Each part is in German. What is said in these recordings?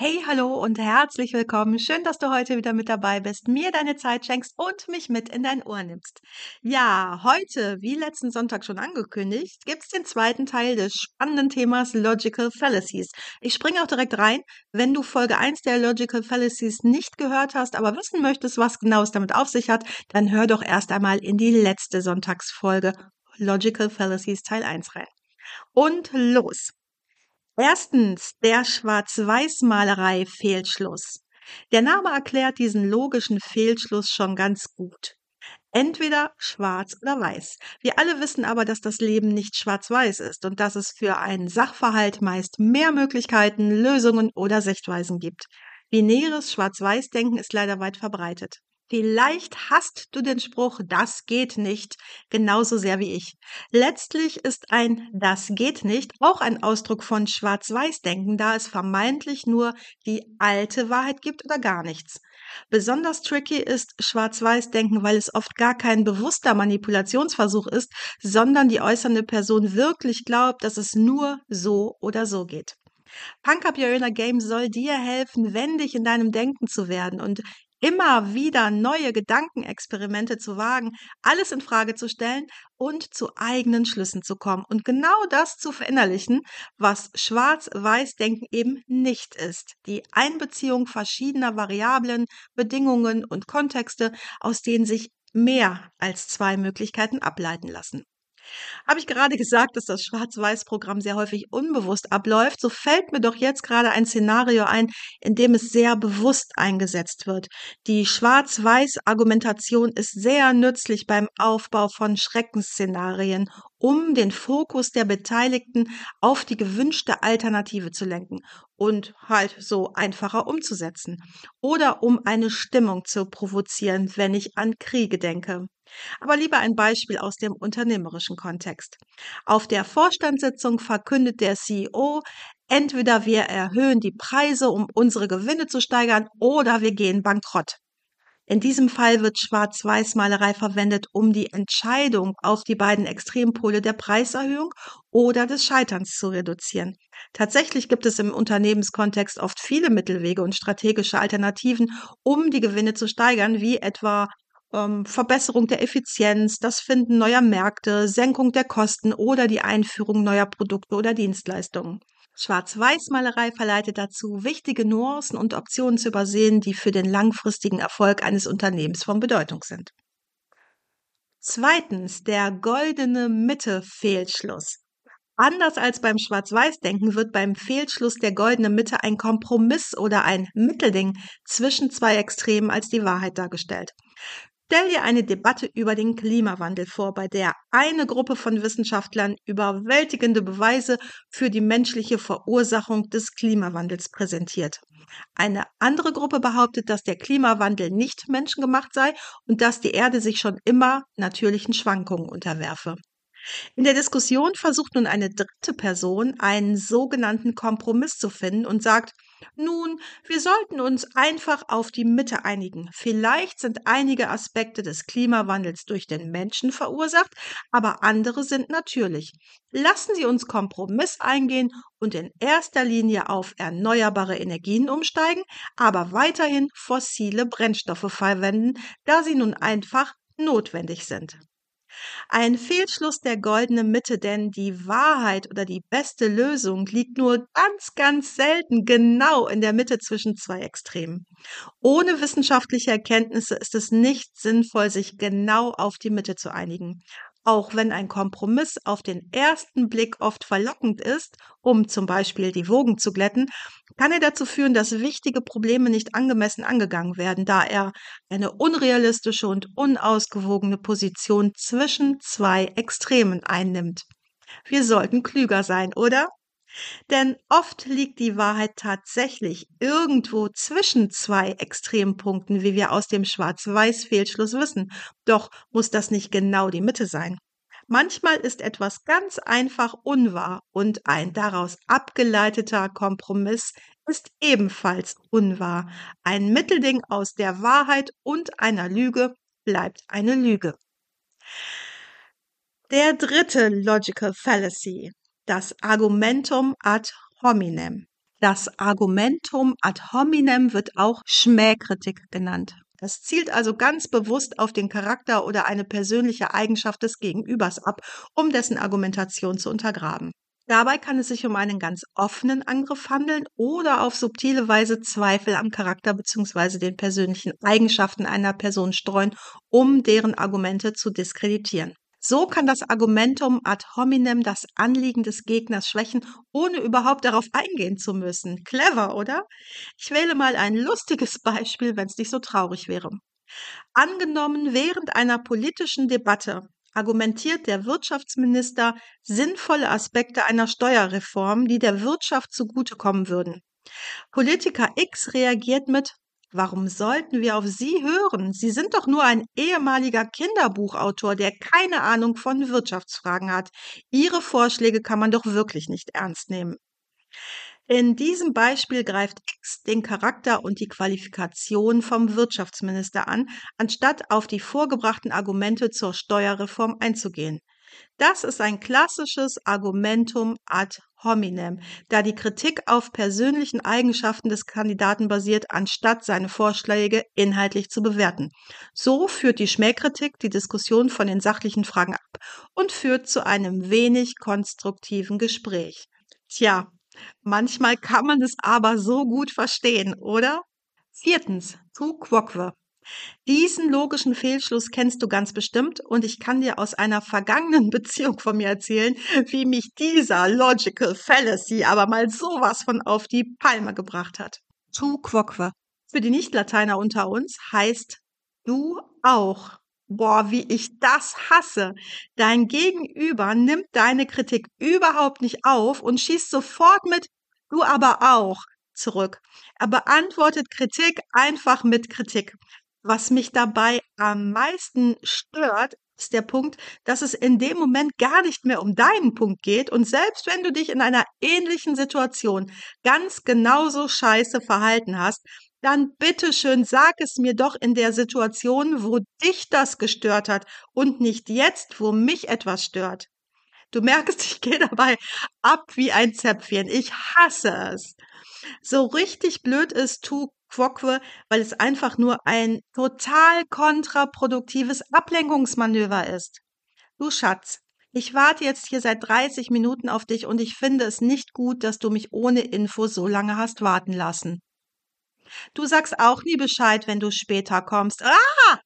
Hey, hallo und herzlich willkommen. Schön, dass du heute wieder mit dabei bist, mir deine Zeit schenkst und mich mit in dein Ohr nimmst. Ja, heute, wie letzten Sonntag schon angekündigt, gibt's den zweiten Teil des spannenden Themas Logical Fallacies. Ich springe auch direkt rein. Wenn du Folge 1 der Logical Fallacies nicht gehört hast, aber wissen möchtest, was genau es damit auf sich hat, dann hör doch erst einmal in die letzte Sonntagsfolge Logical Fallacies Teil 1 rein. Und los! Erstens der Schwarz-Weiß-Malerei Fehlschluss. Der Name erklärt diesen logischen Fehlschluss schon ganz gut. Entweder schwarz oder weiß. Wir alle wissen aber, dass das Leben nicht schwarz-weiß ist und dass es für einen Sachverhalt meist mehr Möglichkeiten, Lösungen oder Sichtweisen gibt. Binäres Schwarz-Weiß-Denken ist leider weit verbreitet. Vielleicht hast du den Spruch, das geht nicht, genauso sehr wie ich. Letztlich ist ein das geht nicht auch ein Ausdruck von Schwarz-Weiß-Denken, da es vermeintlich nur die alte Wahrheit gibt oder gar nichts. Besonders tricky ist Schwarz-Weiß-Denken, weil es oft gar kein bewusster Manipulationsversuch ist, sondern die äußernde Person wirklich glaubt, dass es nur so oder so geht. Punk Up Your Inner Game soll dir helfen, wendig in deinem Denken zu werden und immer wieder neue Gedankenexperimente zu wagen, alles in Frage zu stellen und zu eigenen Schlüssen zu kommen und genau das zu verinnerlichen, was Schwarz-Weiß-Denken eben nicht ist. Die Einbeziehung verschiedener Variablen, Bedingungen und Kontexte, aus denen sich mehr als zwei Möglichkeiten ableiten lassen. Habe ich gerade gesagt, dass das Schwarz-Weiß-Programm sehr häufig unbewusst abläuft, so fällt mir doch jetzt gerade ein Szenario ein, in dem es sehr bewusst eingesetzt wird. Die Schwarz-Weiß-Argumentation ist sehr nützlich beim Aufbau von Schreckensszenarien, um den Fokus der Beteiligten auf die gewünschte Alternative zu lenken und halt so einfacher umzusetzen. Oder um eine Stimmung zu provozieren, wenn ich an Kriege denke. Aber lieber ein Beispiel aus dem unternehmerischen Kontext. Auf der Vorstandssitzung verkündet der CEO, entweder wir erhöhen die Preise, um unsere Gewinne zu steigern, oder wir gehen bankrott. In diesem Fall wird Schwarz-Weiß-Malerei verwendet, um die Entscheidung auf die beiden Extrempole der Preiserhöhung oder des Scheiterns zu reduzieren. Tatsächlich gibt es im Unternehmenskontext oft viele Mittelwege und strategische Alternativen, um die Gewinne zu steigern, wie etwa ähm, Verbesserung der Effizienz, das Finden neuer Märkte, Senkung der Kosten oder die Einführung neuer Produkte oder Dienstleistungen. Schwarz-Weiß-Malerei verleitet dazu, wichtige Nuancen und Optionen zu übersehen, die für den langfristigen Erfolg eines Unternehmens von Bedeutung sind. Zweitens, der goldene Mitte-Fehlschluss. Anders als beim Schwarz-Weiß-Denken wird beim Fehlschluss der goldene Mitte ein Kompromiss oder ein Mittelding zwischen zwei Extremen als die Wahrheit dargestellt. Stell dir eine Debatte über den Klimawandel vor, bei der eine Gruppe von Wissenschaftlern überwältigende Beweise für die menschliche Verursachung des Klimawandels präsentiert. Eine andere Gruppe behauptet, dass der Klimawandel nicht menschengemacht sei und dass die Erde sich schon immer natürlichen Schwankungen unterwerfe. In der Diskussion versucht nun eine dritte Person einen sogenannten Kompromiss zu finden und sagt, nun, wir sollten uns einfach auf die Mitte einigen. Vielleicht sind einige Aspekte des Klimawandels durch den Menschen verursacht, aber andere sind natürlich. Lassen Sie uns Kompromiss eingehen und in erster Linie auf erneuerbare Energien umsteigen, aber weiterhin fossile Brennstoffe verwenden, da sie nun einfach notwendig sind. Ein Fehlschluss der goldenen Mitte, denn die Wahrheit oder die beste Lösung liegt nur ganz, ganz selten genau in der Mitte zwischen zwei Extremen. Ohne wissenschaftliche Erkenntnisse ist es nicht sinnvoll, sich genau auf die Mitte zu einigen. Auch wenn ein Kompromiss auf den ersten Blick oft verlockend ist, um zum Beispiel die Wogen zu glätten, kann er dazu führen, dass wichtige Probleme nicht angemessen angegangen werden, da er eine unrealistische und unausgewogene Position zwischen zwei Extremen einnimmt. Wir sollten klüger sein, oder? Denn oft liegt die Wahrheit tatsächlich irgendwo zwischen zwei Extrempunkten, wie wir aus dem Schwarz-Weiß-Fehlschluss wissen. Doch muss das nicht genau die Mitte sein. Manchmal ist etwas ganz einfach unwahr und ein daraus abgeleiteter Kompromiss ist ebenfalls unwahr. Ein Mittelding aus der Wahrheit und einer Lüge bleibt eine Lüge. Der dritte Logical Fallacy, das Argumentum ad hominem. Das Argumentum ad hominem wird auch Schmähkritik genannt. Das zielt also ganz bewusst auf den Charakter oder eine persönliche Eigenschaft des Gegenübers ab, um dessen Argumentation zu untergraben. Dabei kann es sich um einen ganz offenen Angriff handeln oder auf subtile Weise Zweifel am Charakter bzw. den persönlichen Eigenschaften einer Person streuen, um deren Argumente zu diskreditieren. So kann das Argumentum ad hominem das Anliegen des Gegners schwächen, ohne überhaupt darauf eingehen zu müssen. Clever, oder? Ich wähle mal ein lustiges Beispiel, wenn es nicht so traurig wäre. Angenommen, während einer politischen Debatte argumentiert der Wirtschaftsminister sinnvolle Aspekte einer Steuerreform, die der Wirtschaft zugutekommen würden. Politiker X reagiert mit Warum sollten wir auf Sie hören? Sie sind doch nur ein ehemaliger Kinderbuchautor, der keine Ahnung von Wirtschaftsfragen hat. Ihre Vorschläge kann man doch wirklich nicht ernst nehmen. In diesem Beispiel greift X den Charakter und die Qualifikation vom Wirtschaftsminister an, anstatt auf die vorgebrachten Argumente zur Steuerreform einzugehen. Das ist ein klassisches Argumentum ad hominem, da die Kritik auf persönlichen Eigenschaften des Kandidaten basiert, anstatt seine Vorschläge inhaltlich zu bewerten. So führt die Schmähkritik die Diskussion von den sachlichen Fragen ab und führt zu einem wenig konstruktiven Gespräch. Tja, manchmal kann man es aber so gut verstehen, oder? Viertens, tu quoque. Diesen logischen Fehlschluss kennst du ganz bestimmt und ich kann dir aus einer vergangenen Beziehung von mir erzählen, wie mich dieser Logical Fallacy aber mal sowas von auf die Palme gebracht hat. Tu quoque. Für die Nicht-Lateiner unter uns heißt du auch. Boah, wie ich das hasse. Dein Gegenüber nimmt deine Kritik überhaupt nicht auf und schießt sofort mit du aber auch zurück. Er beantwortet Kritik einfach mit Kritik. Was mich dabei am meisten stört, ist der Punkt, dass es in dem Moment gar nicht mehr um deinen Punkt geht und selbst wenn du dich in einer ähnlichen Situation ganz genauso scheiße verhalten hast, dann bitteschön sag es mir doch in der Situation, wo dich das gestört hat und nicht jetzt, wo mich etwas stört. Du merkst, ich gehe dabei ab wie ein Zäpfchen. Ich hasse es. So richtig blöd ist tu Quoque, weil es einfach nur ein total kontraproduktives Ablenkungsmanöver ist. Du Schatz, ich warte jetzt hier seit 30 Minuten auf dich und ich finde es nicht gut, dass du mich ohne Info so lange hast warten lassen. Du sagst auch nie Bescheid, wenn du später kommst. Ah!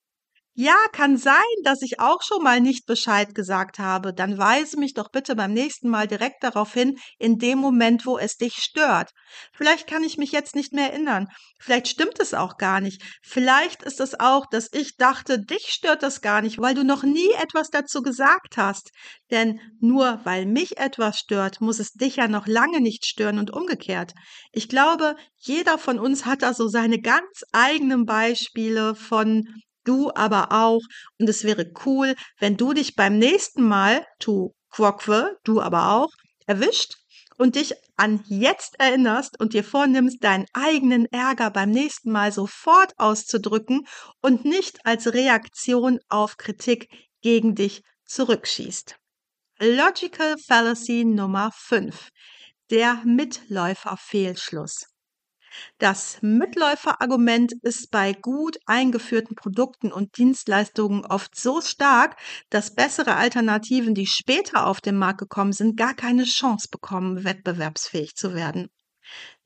Ja, kann sein, dass ich auch schon mal nicht Bescheid gesagt habe. Dann weise mich doch bitte beim nächsten Mal direkt darauf hin, in dem Moment, wo es dich stört. Vielleicht kann ich mich jetzt nicht mehr erinnern. Vielleicht stimmt es auch gar nicht. Vielleicht ist es auch, dass ich dachte, dich stört das gar nicht, weil du noch nie etwas dazu gesagt hast. Denn nur weil mich etwas stört, muss es dich ja noch lange nicht stören und umgekehrt. Ich glaube, jeder von uns hat da so seine ganz eigenen Beispiele von du aber auch. Und es wäre cool, wenn du dich beim nächsten Mal, tu quoque, du aber auch, erwischt und dich an jetzt erinnerst und dir vornimmst, deinen eigenen Ärger beim nächsten Mal sofort auszudrücken und nicht als Reaktion auf Kritik gegen dich zurückschießt. Logical Fallacy Nummer 5. Der Mitläuferfehlschluss. Das Mitläuferargument ist bei gut eingeführten Produkten und Dienstleistungen oft so stark, dass bessere Alternativen, die später auf den Markt gekommen sind, gar keine Chance bekommen, wettbewerbsfähig zu werden.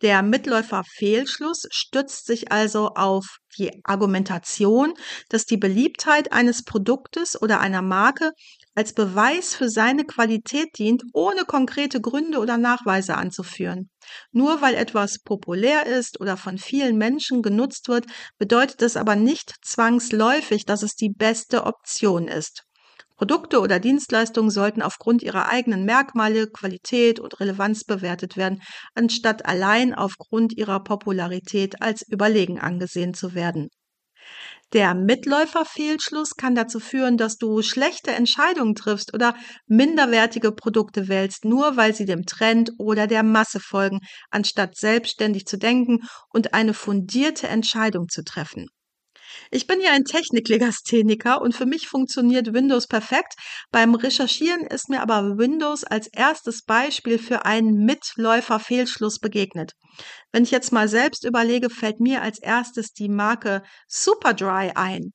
Der Mitläuferfehlschluss stützt sich also auf die Argumentation, dass die Beliebtheit eines Produktes oder einer Marke als Beweis für seine Qualität dient, ohne konkrete Gründe oder Nachweise anzuführen. Nur weil etwas populär ist oder von vielen Menschen genutzt wird, bedeutet es aber nicht zwangsläufig, dass es die beste Option ist. Produkte oder Dienstleistungen sollten aufgrund ihrer eigenen Merkmale, Qualität und Relevanz bewertet werden, anstatt allein aufgrund ihrer Popularität als überlegen angesehen zu werden. Der Mitläuferfehlschluss kann dazu führen, dass du schlechte Entscheidungen triffst oder minderwertige Produkte wählst, nur weil sie dem Trend oder der Masse folgen, anstatt selbstständig zu denken und eine fundierte Entscheidung zu treffen. Ich bin ja ein Techniklegastheniker und für mich funktioniert Windows perfekt. Beim Recherchieren ist mir aber Windows als erstes Beispiel für einen Mitläuferfehlschluss begegnet. Wenn ich jetzt mal selbst überlege, fällt mir als erstes die Marke Superdry ein.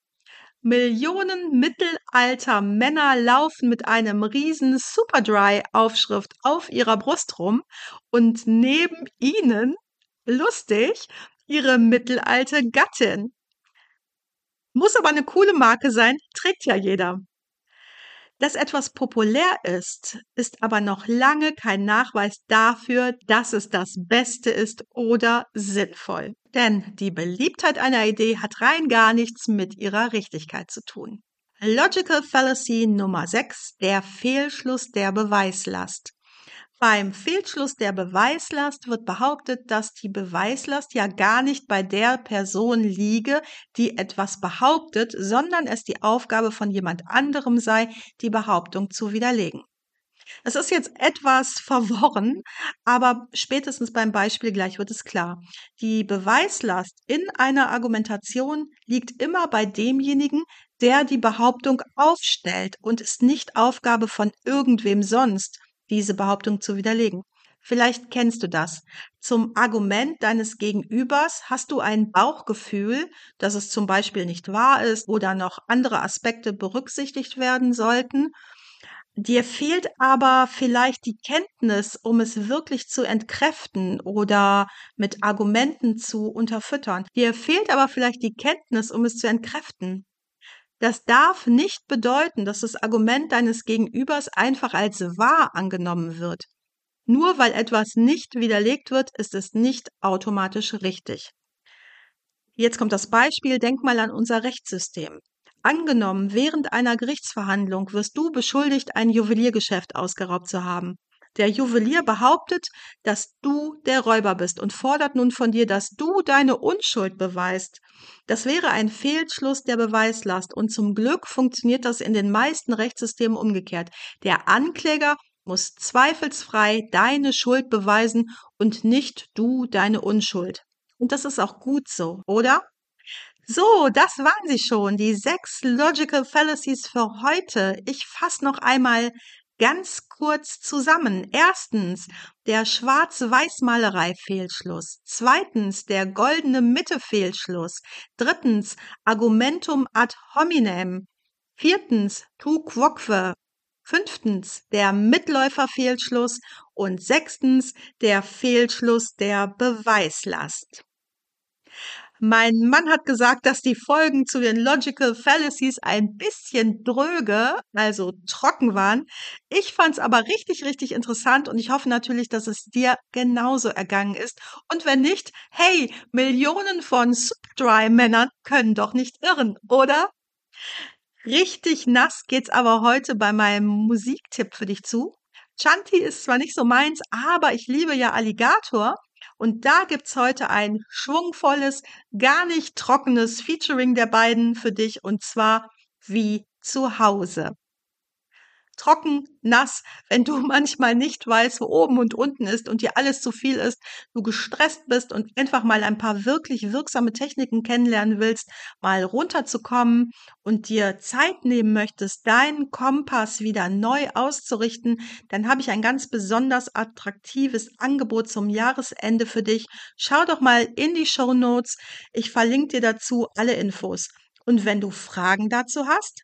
Millionen mittelalter Männer laufen mit einem riesen Superdry-Aufschrift auf ihrer Brust rum und neben ihnen, lustig, ihre mittelalte Gattin. Muss aber eine coole Marke sein, trägt ja jeder. Dass etwas populär ist, ist aber noch lange kein Nachweis dafür, dass es das Beste ist oder sinnvoll. Denn die Beliebtheit einer Idee hat rein gar nichts mit ihrer Richtigkeit zu tun. Logical Fallacy Nummer 6, der Fehlschluss der Beweislast. Beim Fehlschluss der Beweislast wird behauptet, dass die Beweislast ja gar nicht bei der Person liege, die etwas behauptet, sondern es die Aufgabe von jemand anderem sei, die Behauptung zu widerlegen. Es ist jetzt etwas verworren, aber spätestens beim Beispiel gleich wird es klar. Die Beweislast in einer Argumentation liegt immer bei demjenigen, der die Behauptung aufstellt und ist nicht Aufgabe von irgendwem sonst diese Behauptung zu widerlegen. Vielleicht kennst du das. Zum Argument deines Gegenübers hast du ein Bauchgefühl, dass es zum Beispiel nicht wahr ist oder noch andere Aspekte berücksichtigt werden sollten. Dir fehlt aber vielleicht die Kenntnis, um es wirklich zu entkräften oder mit Argumenten zu unterfüttern. Dir fehlt aber vielleicht die Kenntnis, um es zu entkräften. Das darf nicht bedeuten, dass das Argument deines Gegenübers einfach als wahr angenommen wird. Nur weil etwas nicht widerlegt wird, ist es nicht automatisch richtig. Jetzt kommt das Beispiel, denk mal an unser Rechtssystem. Angenommen, während einer Gerichtsverhandlung wirst du beschuldigt, ein Juweliergeschäft ausgeraubt zu haben. Der Juwelier behauptet, dass du der Räuber bist und fordert nun von dir, dass du deine Unschuld beweist. Das wäre ein Fehlschluss der Beweislast und zum Glück funktioniert das in den meisten Rechtssystemen umgekehrt. Der Ankläger muss zweifelsfrei deine Schuld beweisen und nicht du deine Unschuld. Und das ist auch gut so, oder? So, das waren sie schon, die sechs Logical Fallacies für heute. Ich fasse noch einmal Ganz kurz zusammen. Erstens der Schwarz-Weiß-Malerei-Fehlschluss. Zweitens der goldene Mitte-Fehlschluss. Drittens Argumentum ad hominem. Viertens tu quoque. Fünftens der Mitläufer-Fehlschluss. Und sechstens der Fehlschluss der Beweislast. Mein Mann hat gesagt, dass die Folgen zu den Logical Fallacies ein bisschen dröge, also trocken waren. Ich fand es aber richtig, richtig interessant und ich hoffe natürlich, dass es dir genauso ergangen ist. Und wenn nicht, hey, Millionen von Dry-Männern können doch nicht irren, oder? Richtig nass geht's aber heute bei meinem Musiktipp für dich zu. Chanti ist zwar nicht so meins, aber ich liebe ja Alligator und da gibt's heute ein schwungvolles, gar nicht trockenes Featuring der beiden für dich und zwar wie zu Hause trocken, nass, wenn du manchmal nicht weißt, wo oben und unten ist und dir alles zu viel ist, du gestresst bist und einfach mal ein paar wirklich wirksame Techniken kennenlernen willst, mal runterzukommen und dir Zeit nehmen möchtest, deinen Kompass wieder neu auszurichten, dann habe ich ein ganz besonders attraktives Angebot zum Jahresende für dich. Schau doch mal in die Show Notes. Ich verlinke dir dazu alle Infos. Und wenn du Fragen dazu hast,